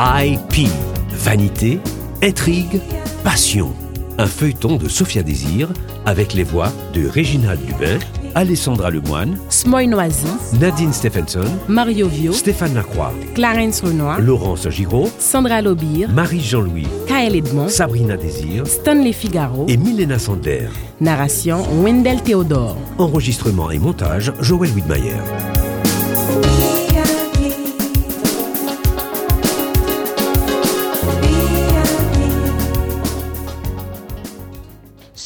VIP. Vanité, intrigue, passion. Un feuilleton de Sophia Désir avec les voix de Réginald Dubin, Alessandra Lemoine, Smoy Noisy, Nadine Stephenson, Mario Vio, Stéphane Lacroix, Clarence Renoir, Laurence Giraud, Sandra Lobir, Marie Jean-Louis, Kael Edmond, Sabrina Désir Stanley Figaro, et Milena Sander. narration Wendell Théodore. Enregistrement et montage Joël Widmayer.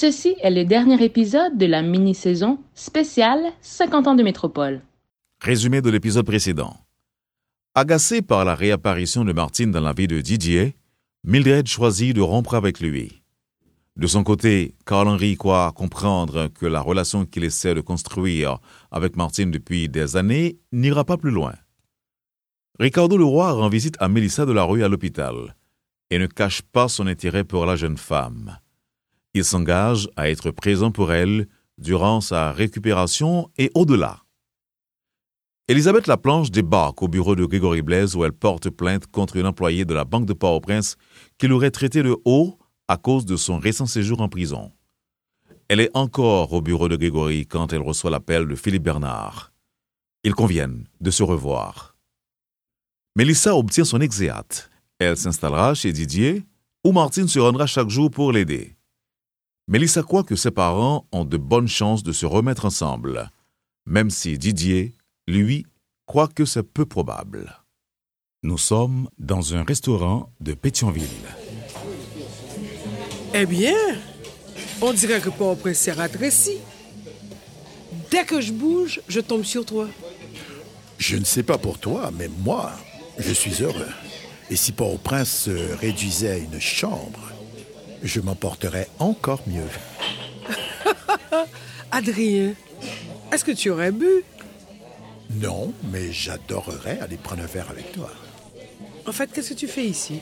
Ceci est le dernier épisode de la mini-saison spéciale 50 ans de métropole. Résumé de l'épisode précédent. Agacé par la réapparition de Martine dans la vie de Didier, Mildred choisit de rompre avec lui. De son côté, Carl-Henry croit comprendre que la relation qu'il essaie de construire avec Martine depuis des années n'ira pas plus loin. Ricardo Leroy rend visite à Mélissa de la rue à l'hôpital et ne cache pas son intérêt pour la jeune femme. Il s'engage à être présent pour elle durant sa récupération et au-delà. Elisabeth Laplanche débarque au bureau de Grégory Blaise où elle porte plainte contre une employée de la Banque de Port-au-Prince qui l'aurait traité de haut à cause de son récent séjour en prison. Elle est encore au bureau de Grégory quand elle reçoit l'appel de Philippe Bernard. Ils conviennent de se revoir. Mélissa obtient son exéate. Elle s'installera chez Didier, où Martine se rendra chaque jour pour l'aider. Mélissa croit que ses parents ont de bonnes chances de se remettre ensemble, même si Didier, lui, croit que c'est peu probable. Nous sommes dans un restaurant de Pétionville. Eh bien, on dirait que Port-au-Prince s'est rétréci. Dès que je bouge, je tombe sur toi. Je ne sais pas pour toi, mais moi, je suis heureux. Et si Port-au-Prince se réduisait à une chambre, je m'en porterais encore mieux. Adrien, est-ce que tu aurais bu? Non, mais j'adorerais aller prendre un verre avec toi. En fait, qu'est-ce que tu fais ici?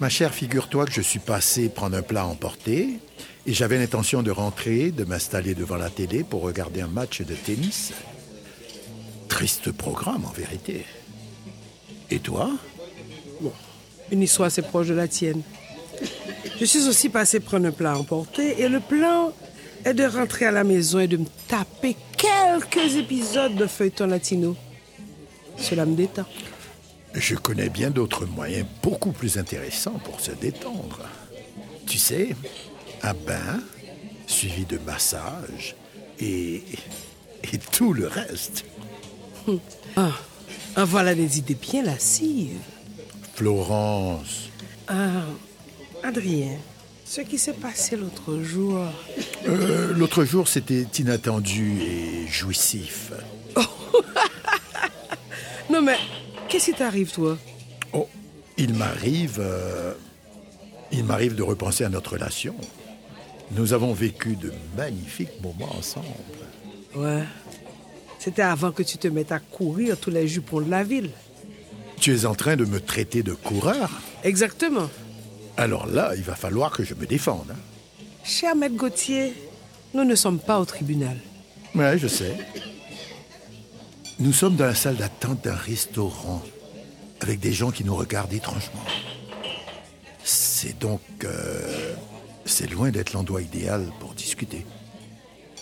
Ma chère, figure-toi que je suis passé prendre un plat à emporter et j'avais l'intention de rentrer, de m'installer devant la télé pour regarder un match de tennis. Triste programme, en vérité. Et toi? Une histoire assez proche de la tienne. Je suis aussi passé prendre un plat à emporter et le plan est de rentrer à la maison et de me taper quelques épisodes de feuilleton latino. Cela me détend. Je connais bien d'autres moyens beaucoup plus intéressants pour se détendre. Tu sais, un bain, suivi de massage et, et tout le reste. Ah, ah, voilà des idées bien lascives. Florence, Ah, Adrien, ce qui s'est passé l'autre jour. euh, l'autre jour c'était inattendu et jouissif. Non mais, qu'est-ce qui t'arrive, toi? Oh, il m'arrive, euh, il m'arrive de repenser à notre relation. Nous avons vécu de magnifiques moments ensemble. Ouais. C'était avant que tu te mettes à courir tous les jupons de la ville. Tu es en train de me traiter de coureur Exactement. Alors là, il va falloir que je me défende. hein. Cher maître Gauthier, nous ne sommes pas au tribunal. Ouais, je sais. Nous sommes dans la salle d'attente d'un restaurant avec des gens qui nous regardent étrangement. C'est donc... euh, c'est loin d'être l'endroit idéal pour discuter.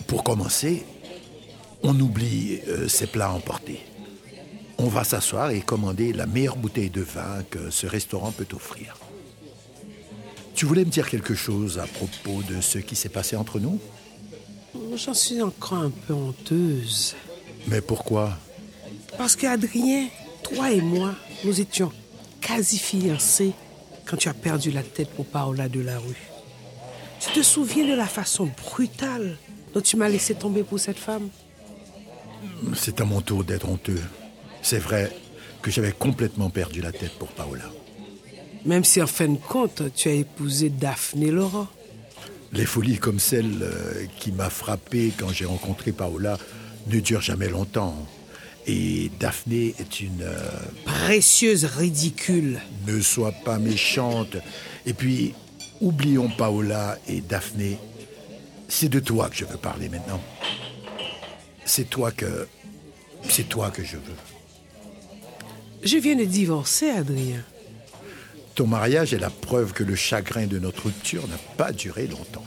Pour commencer, on oublie euh, ces plats à emporter. On va s'asseoir et commander la meilleure bouteille de vin que ce restaurant peut offrir. Tu voulais me dire quelque chose à propos de ce qui s'est passé entre nous? J'en suis encore un peu honteuse. Mais pourquoi? Parce qu'Adrien, toi et moi, nous étions quasi fiancés quand tu as perdu la tête pour Paola de la rue. Tu te souviens de la façon brutale dont tu m'as laissé tomber pour cette femme? C'est à mon tour d'être honteux. C'est vrai que j'avais complètement perdu la tête pour Paola. Même si en fin de compte, tu as épousé Daphné Laurent. Les folies comme celle euh, qui m'a frappé quand j'ai rencontré Paola ne durent jamais longtemps. Et Daphné est une... euh, Précieuse ridicule. ne sois pas méchante. Et puis, oublions Paola et Daphné. C'est de toi que je veux parler maintenant. C'est toi que... C'est toi que je veux. Je viens de divorcer, Adrien. Ton mariage est la preuve que le chagrin de notre rupture n'a pas duré longtemps.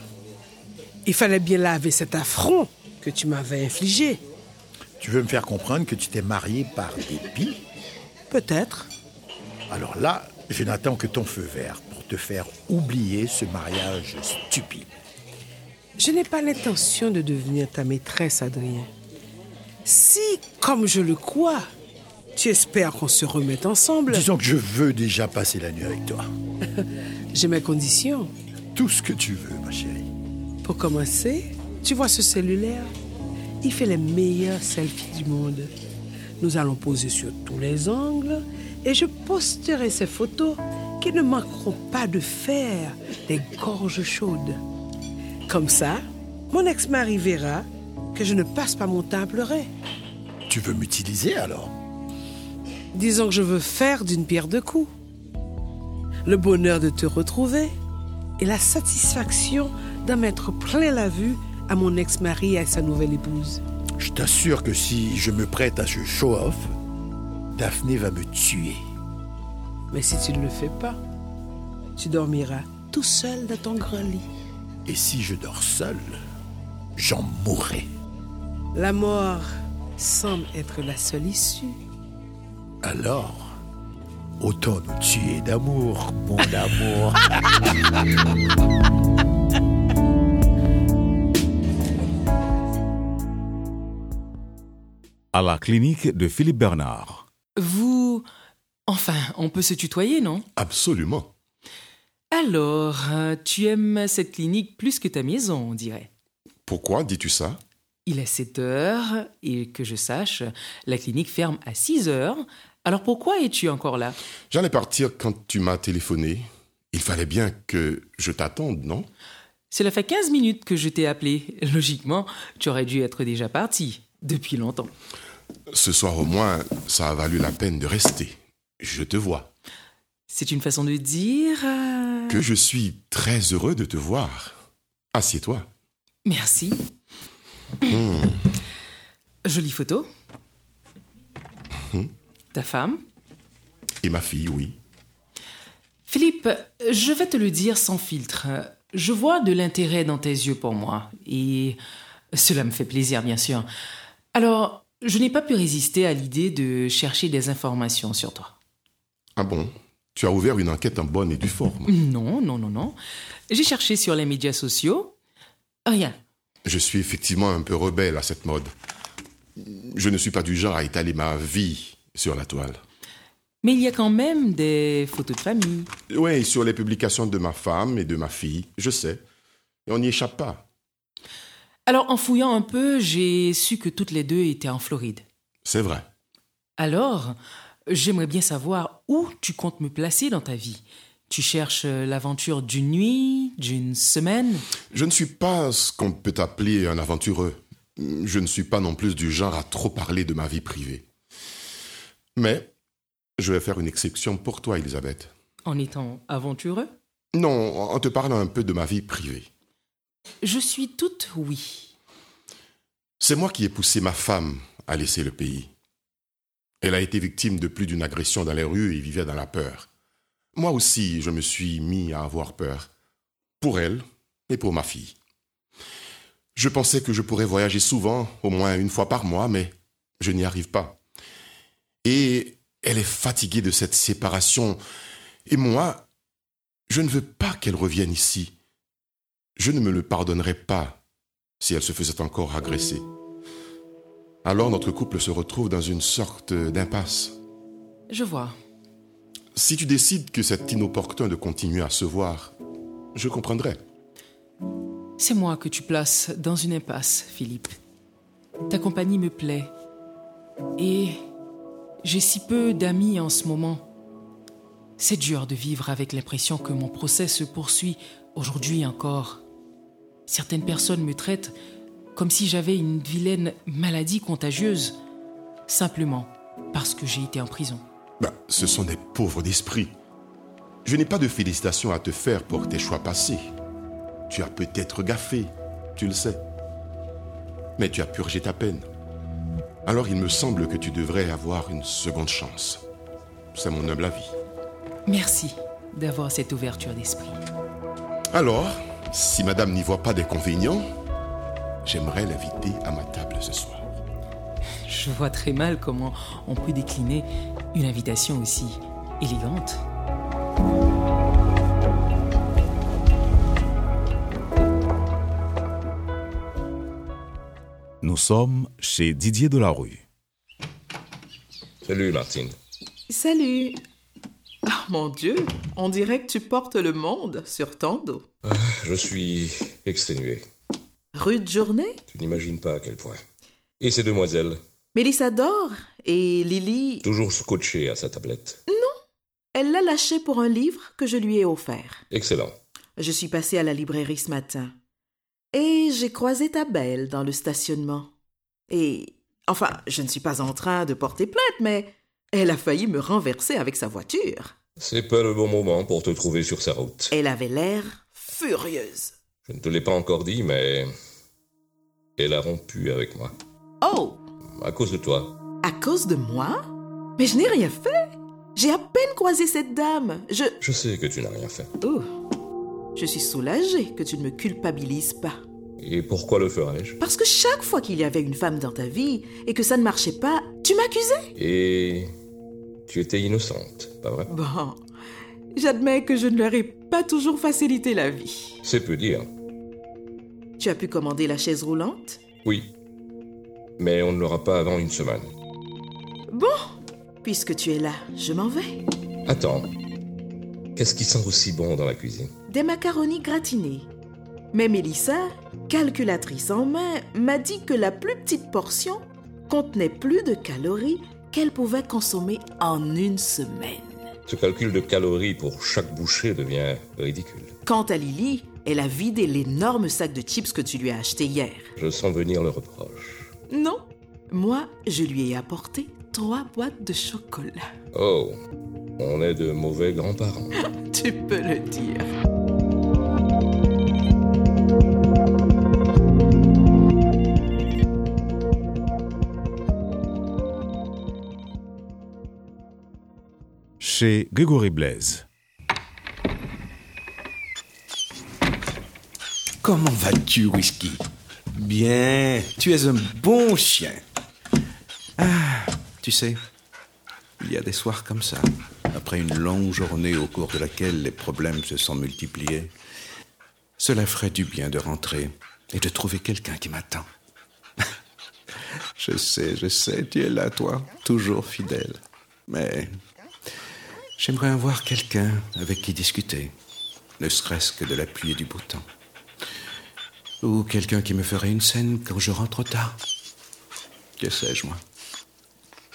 Il fallait bien laver cet affront que tu m'avais infligé. Tu veux me faire comprendre que tu t'es marié par dépit? Peut-être. Alors là, je n'attends que ton feu vert pour te faire oublier ce mariage stupide. Je n'ai pas l'intention de devenir ta maîtresse, Adrien. Si, comme je le crois, tu espères qu'on se remette ensemble, Disons que je veux déjà passer la nuit avec toi. j'ai mes conditions. Tout ce que tu veux, ma chérie. Pour commencer, tu vois ce cellulaire? Il fait les meilleurs selfies du monde. Nous allons poser sur tous les angles et je posterai ces photos qui ne manqueront pas de faire des gorges chaudes. Comme ça, mon ex-mari verra que je ne passe pas mon temps à pleurer. Tu veux m'utiliser alors? Disons que je veux faire d'une pierre deux coups. Le bonheur de te retrouver et la satisfaction d'en mettre plein la vue à mon ex-mari et à sa nouvelle épouse. Je t'assure que si je me prête à ce show-off, Daphné va me tuer. Mais si tu ne le fais pas, tu dormiras tout seul dans ton grand lit. Et si je dors seul, j'en mourrai. La mort semble être la seule issue. Alors, autant nous tuer d'amour, mon amour. À la clinique de Philippe Bernard. Vous... Enfin, on peut se tutoyer, non? Absolument. Alors, euh, tu aimes cette clinique plus que ta maison, on dirait. Pourquoi dis-tu ça? Il est 7 heures et que je sache, la clinique ferme à 6 heures. Alors pourquoi es-tu encore là? J'allais partir quand tu m'as téléphoné. Il fallait bien que je t'attende, non? Cela fait 15 minutes que je t'ai appelé. Logiquement, tu aurais dû être déjà parti depuis longtemps. Ce soir au moins, ça a valu la peine de rester. Je te vois. C'est une façon de dire... euh, Que je suis très heureux de te voir. Assieds-toi. Merci. Jolie photo. Ta femme? Et ma fille, oui. Philippe, je vais te le dire sans filtre. Je vois de l'intérêt dans tes yeux pour moi. Et cela me fait plaisir, bien sûr. Alors, je n'ai pas pu résister à l'idée de chercher des informations sur toi. Ah bon? Tu as ouvert une enquête en bonne et due forme. Non, non, non, non. J'ai cherché sur les médias sociaux. Rien. Je suis effectivement un peu rebelle à cette mode. Je ne suis pas du genre à étaler ma vie sur la toile. Mais il y a quand même des photos de famille. Oui, sur les publications de ma femme et de ma fille, je sais. Et on n'y échappe pas. Alors, en fouillant un peu, j'ai su que toutes les deux étaient en Floride. C'est vrai. Alors, j'aimerais bien savoir où tu comptes me placer dans ta vie. Tu cherches l'aventure d'une nuit, d'une semaine? Je ne suis pas ce qu'on peut appeler un aventureux. Je ne suis pas non plus du genre à trop parler de ma vie privée. Mais je vais faire une exception pour toi, Elisabeth. en étant aventureux? Non, en te parlant un peu de ma vie privée. Je suis toute oui. C'est moi qui ai poussé ma femme à laisser le pays. Elle a été victime de plus d'une agression dans les rues et vivait dans la peur. Moi aussi, je me suis mis à avoir peur. Pour elle et pour ma fille. Je pensais que je pourrais voyager souvent, au moins une fois par mois, mais je n'y arrive pas. Et elle est fatiguée de cette séparation. Et moi, je ne veux pas qu'elle revienne ici. Je ne me le pardonnerais pas si elle se faisait encore agresser. Alors notre couple se retrouve dans une sorte d'impasse. Je vois. Si tu décides que c'est inopportun de continuer à se voir, je comprendrai. C'est moi que tu places dans une impasse, Philippe. Ta compagnie me plaît. Et j'ai si peu d'amis en ce moment. C'est dur de vivre avec l'impression que mon procès se poursuit aujourd'hui encore. Certaines personnes me traitent comme si j'avais une vilaine maladie contagieuse, simplement parce que j'ai été en prison. Ben, ce sont des pauvres d'esprit. Je n'ai pas de félicitations à te faire pour tes choix passés. Tu as peut-être gaffé, tu le sais. Mais tu as purgé ta peine. Alors il me semble que tu devrais avoir une seconde chance. C'est mon humble avis. Merci. d'avoir cette ouverture d'esprit. Alors, si madame n'y voit pas d'inconvénient, j'aimerais l'inviter à ma table ce soir. Je vois très mal comment on peut décliner une invitation aussi élégante. Nous sommes chez Didier Delarue. Salut Martine. Salut. Ah, mon Dieu, on dirait que tu portes le monde sur ton dos. Ah, je suis exténué. Rude journée? Tu n'imagines pas à quel point. Et ces demoiselles? Mélissa dort et Lily... Toujours scotchée à sa tablette. Non, elle l'a lâché pour un livre que je lui ai offert. Excellent. Je suis passée à la librairie ce matin. Et j'ai croisé ta belle dans le stationnement. Et... Enfin, je ne suis pas en train de porter plainte, mais elle a failli me renverser avec sa voiture. C'est pas le bon moment pour te trouver sur sa route. Elle avait l'air furieuse. Je ne te l'ai pas encore dit, mais... Elle a rompu avec moi. Oh À cause de toi. À cause de moi? Mais je n'ai rien fait. J'ai à peine croisé cette dame. Je... Je sais que tu n'as rien fait. Oh. Je suis soulagée que tu ne me culpabilises pas. Et pourquoi le ferais-je Parce que chaque fois qu'il y avait une femme dans ta vie et que ça ne marchait pas, tu m'accusais. Et tu étais innocente, pas vrai? Bon, j'admets que je ne leur ai pas toujours facilité la vie. C'est peu dire. Tu as pu commander la chaise roulante? Oui. Mais on ne l'aura pas avant une semaine. Bon, puisque tu es là, je m'en vais. Attends. Qu'est-ce qui sent aussi bon dans la cuisine? Des macaronis gratinés. Mais Mélissa, calculatrice en main, m'a dit que la plus petite portion contenait plus de calories qu'elle pouvait consommer en une semaine. Ce calcul de calories pour chaque bouchée devient ridicule. Quant à Lily, elle a vidé l'énorme sac de chips que tu lui as acheté hier. Je sens venir le reproche. Non, moi, je lui ai apporté trois boîtes de chocolat. Oh, on est de mauvais grands-parents. tu peux le dire. Chez Grégory Blaise. Comment vas-tu, Whisky? Bien, tu es un bon chien. Ah, tu sais, il y a des soirs comme ça, après une longue journée au cours de laquelle les problèmes se sont multipliés. Cela ferait du bien de rentrer et de trouver quelqu'un qui m'attend. je sais, je sais, tu es là, toi, toujours fidèle. Mais j'aimerais avoir quelqu'un avec qui discuter, ne serait-ce que de la pluie et du beau temps. Ou quelqu'un qui me ferait une scène quand je rentre tard. Que sais-je, moi?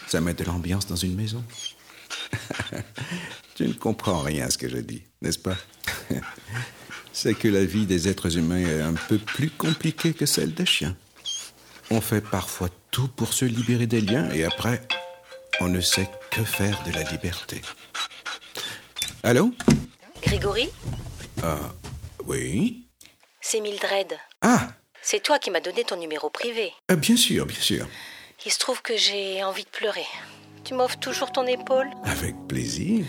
Ça met de l'ambiance dans une maison. tu ne comprends rien à ce que je dis, n'est-ce pas? C'est que la vie des êtres humains est un peu plus compliquée que celle des chiens. On fait parfois tout pour se libérer des liens et après, on ne sait que faire de la liberté. Allô? Grégory? Ah, oui? C'est Mildred. Ah C'est toi qui m'as donné ton numéro privé. euh, Bien sûr, bien sûr. Il se trouve que j'ai envie de pleurer. Tu m'offres toujours ton épaule Avec plaisir.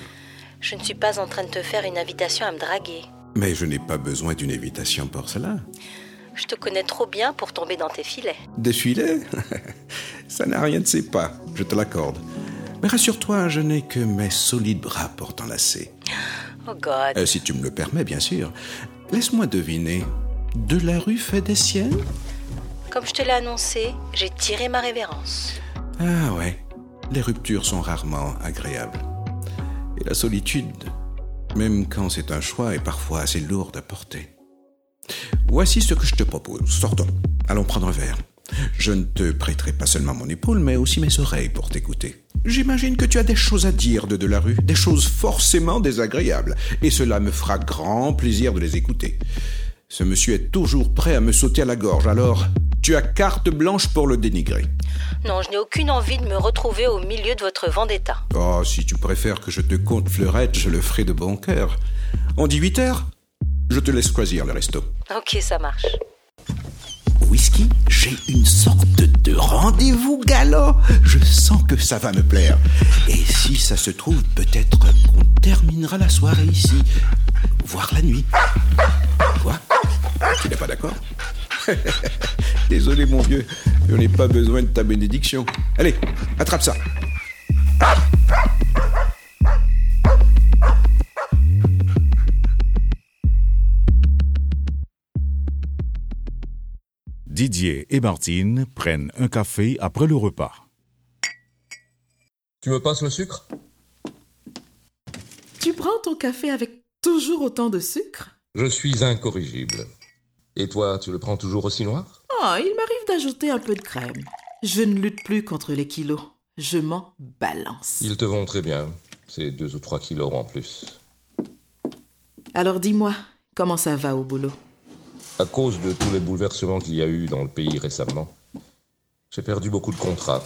Je ne suis pas en train de te faire une invitation à me draguer. Mais je n'ai pas besoin d'une invitation pour cela. Je te connais trop bien pour tomber dans tes filets. Des filets Ça n'a rien de ses pas, je te l'accorde. Mais rassure-toi, je n'ai que mes solides bras pour t'enlacer. Oh God. Euh, si tu me le permets, bien sûr. Laisse-moi deviner. De la rue fait des siennes? Comme je te l'ai annoncé, j'ai tiré ma révérence. Ah ouais. Les ruptures sont rarement agréables. Et la solitude, même quand c'est un choix, est parfois assez lourde à porter. Voici ce que je te propose. Sortons. Allons prendre un verre. Je ne te prêterai pas seulement mon épaule, mais aussi mes oreilles pour t'écouter. J'imagine que tu as des choses à dire de Delarue, des choses forcément désagréables, et cela me fera grand plaisir de les écouter. Ce monsieur est toujours prêt à me sauter à la gorge, alors tu as carte blanche pour le dénigrer. Non, je n'ai aucune envie de me retrouver au milieu de votre vendetta. Oh, si tu préfères que je te compte fleurette, je le ferai de bon cœur. On dit 8 heures? Je te laisse choisir le resto. Ok, ça marche. whisky, j'ai une sorte de rendez-vous galant. Je sens que ça va me plaire. Et si ça se trouve, peut-être qu'on terminera la soirée ici, voire la nuit. Quoi? Tu n'es pas d'accord Désolé mon vieux, je n'ai pas besoin de ta bénédiction. Allez, attrape ça. Didier et Martine prennent un café après le repas. Tu me passes le sucre? Tu prends ton café avec toujours autant de sucre? Je suis incorrigible. Et toi, tu le prends toujours aussi noir? Oh, il m'arrive d'ajouter un peu de crème. Je ne lutte plus contre les kilos. Je m'en balance. Ils te vont très bien. C'est deux ou trois kilos en plus. Alors dis-moi, comment ça va au boulot? À cause de tous les bouleversements qu'il y a eu dans le pays récemment, j'ai perdu beaucoup de contrats.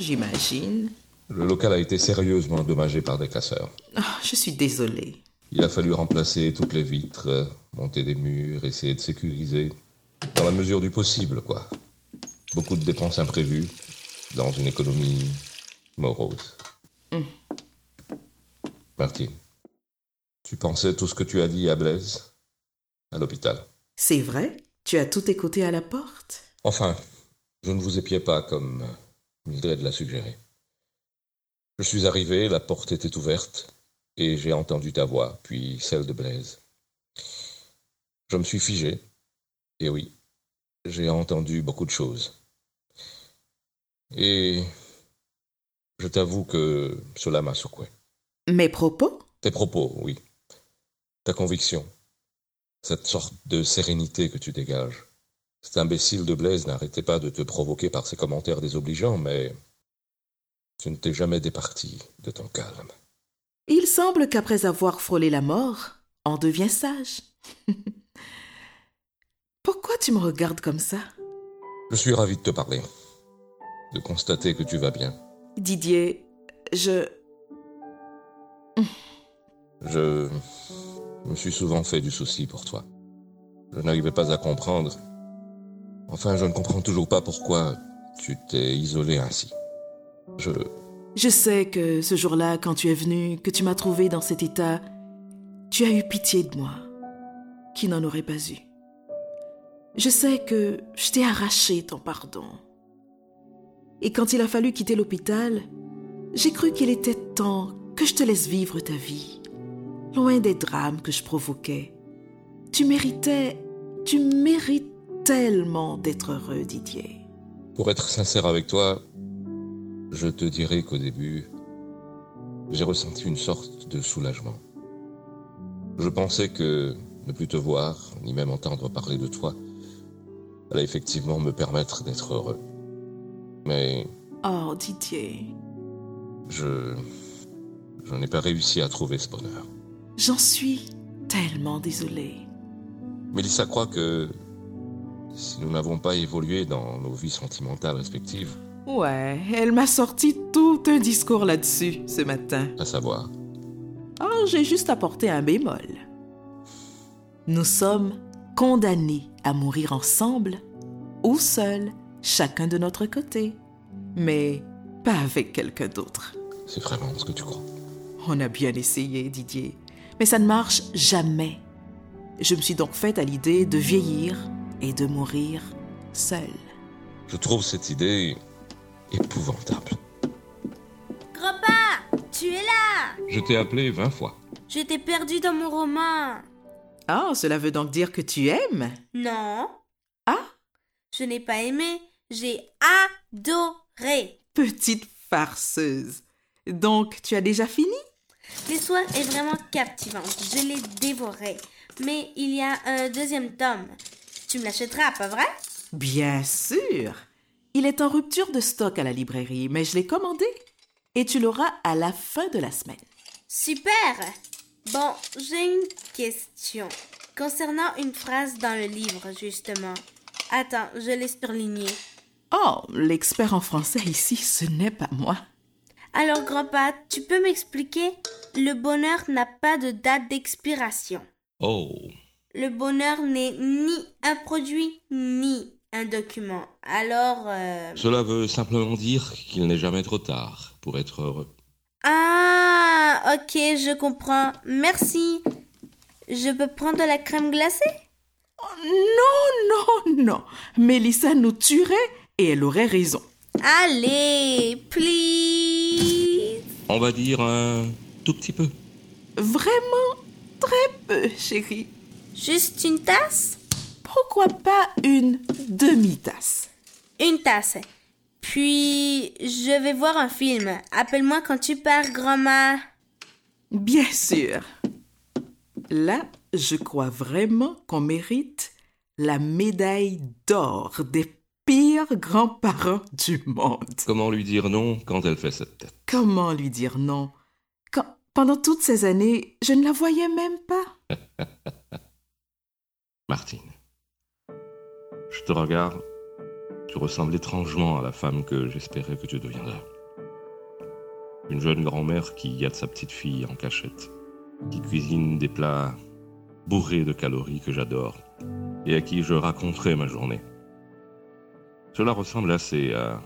J'imagine. Le local a été sérieusement endommagé par des casseurs. Oh, je suis désolée. Il a fallu remplacer toutes les vitres, monter des murs, essayer de sécuriser. Dans la mesure du possible, quoi. Beaucoup de dépenses imprévues, dans une économie morose. Mm. Martine, tu pensais tout ce que tu as dit à Blaise À l'hôpital? C'est vrai Tu as tout écouté à la porte? Enfin, je ne vous épiais pas comme Mildred l'a suggéré. Je suis arrivé, la porte était ouverte, et j'ai entendu ta voix, puis celle de Blaise. Je me suis figé, et oui, j'ai entendu beaucoup de choses. Et je t'avoue que cela m'a secoué. Mes propos? Tes propos, oui. Ta conviction. Cette sorte de sérénité que tu dégages. Cet imbécile de Blaise n'arrêtait pas de te provoquer par ses commentaires désobligeants, mais tu ne t'es jamais départi de ton calme. Il semble qu'après avoir frôlé la mort, on devient sage. Pourquoi tu me regardes comme ça? Je suis ravi de te parler, de constater que tu vas bien. Didier, je... Je me suis souvent fait du souci pour toi. Je n'arrivais pas à comprendre. Enfin, je ne comprends toujours pas pourquoi tu t'es isolé ainsi. Je... Je sais que ce jour-là, quand tu es venu, que tu m'as trouvé dans cet état, tu as eu pitié de moi, qui n'en aurait pas eu. Je sais que je t'ai arraché ton pardon. Et quand il a fallu quitter l'hôpital, j'ai cru qu'il était temps que je te laisse vivre ta vie, loin des drames que je provoquais. Tu méritais, tu mérites tellement d'être heureux, Didier. Pour être sincère avec toi, je te dirai qu'au début, j'ai ressenti une sorte de soulagement. Je pensais que ne plus te voir, ni même entendre parler de toi, allait effectivement me permettre d'être heureux. Mais Oh, Didier, je... je n'ai pas réussi à trouver ce bonheur. j'en suis tellement désolée. Mélissa croit que si nous n'avons pas évolué dans nos vies sentimentales respectives, Ouais, elle m'a sorti tout un discours là-dessus ce matin. à savoir, Oh, j'ai juste apporté un bémol. Nous sommes condamnés à mourir ensemble ou seuls, chacun de notre côté, mais pas avec quelqu'un d'autre. c'est vraiment ce que tu crois. On a bien essayé, Didier, mais ça ne marche jamais. Je me suis donc faite à l'idée de vieillir et de mourir seule. Je trouve cette idée épouvantable. Grand-père, tu es là Je t'ai appelé vingt fois. Je t'ai perdu dans mon roman. Ah, cela veut donc dire que tu aimes Non. Ah? Je n'ai pas aimé, j'ai adoré. Petite farceuse. Donc, tu as déjà fini? L'histoire est vraiment captivante. Je l'ai dévorée. Mais il y a un deuxième tome. Tu me l'achèteras, pas vrai? Bien sûr. Il est en rupture de stock à la librairie, mais je l'ai commandé. Et tu l'auras à la fin de la semaine. Super Bon, j'ai une question. Concernant une phrase dans le livre, justement. Attends, je l'ai surlignée. Oh, l'expert en français ici, ce n'est pas moi. Alors, grand-père, tu peux m'expliquer? Le bonheur n'a pas de date d'expiration. Oh, Le bonheur n'est ni un produit ni un document. Alors... euh, Cela veut simplement dire qu'il n'est jamais trop tard pour être heureux. Ah, ok, je comprends. Merci. Je peux prendre de la crème glacée? Non, non, non. Mélissa nous tuerait et elle aurait raison. Allez, please. On va dire un tout petit peu. Vraiment très peu, chérie. Juste une tasse? Pourquoi pas une demi-tasse? Une tasse. Puis, je vais voir un film. Appelle-moi quand tu pars, grand-mère. Bien sûr. Là, je crois vraiment qu'on mérite la médaille d'or des pires grands-parents du monde. Comment lui dire non quand elle fait cette tête? Comment lui dire non? Quand, pendant toutes ces années, je ne la voyais même pas Martine, je te regarde. Tu ressembles étrangement à la femme que j'espérais que tu deviendrais. Une jeune grand-mère qui gâte sa petite fille en cachette, qui cuisine des plats bourrés de calories que j'adore et à qui je raconterai ma journée. Cela ressemble assez à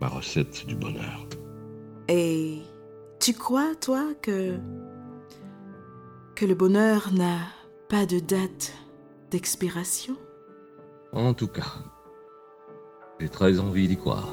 ma recette du bonheur. Et tu crois, toi, que. que le bonheur n'a pas de date d'expiration? En tout cas, j'ai très envie d'y croire.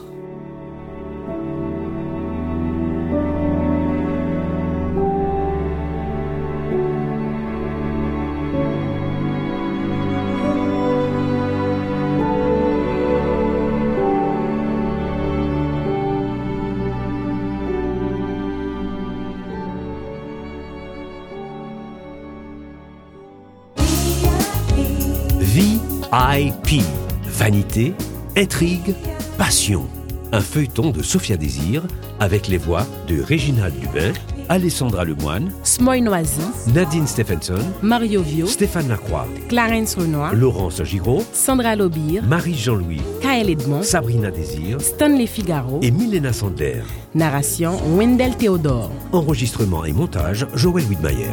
VIP. Vanité, intrigue, passion. Un feuilleton de Sophia Désir avec les voix de Réginald Dubin, Alessandra Lemoine, Smoy Noisy, Nadine Stephenson, Mario Vio, Stéphane Lacroix, Clarence Renoir, Laurence Giraud, Sandra Lobir, Marie Jean-Louis, Kael Edmond, Sabrina Désir Stanley Figaro, et Milena Sandler. narration Wendell Théodore. Enregistrement et montage Joël Widmayer.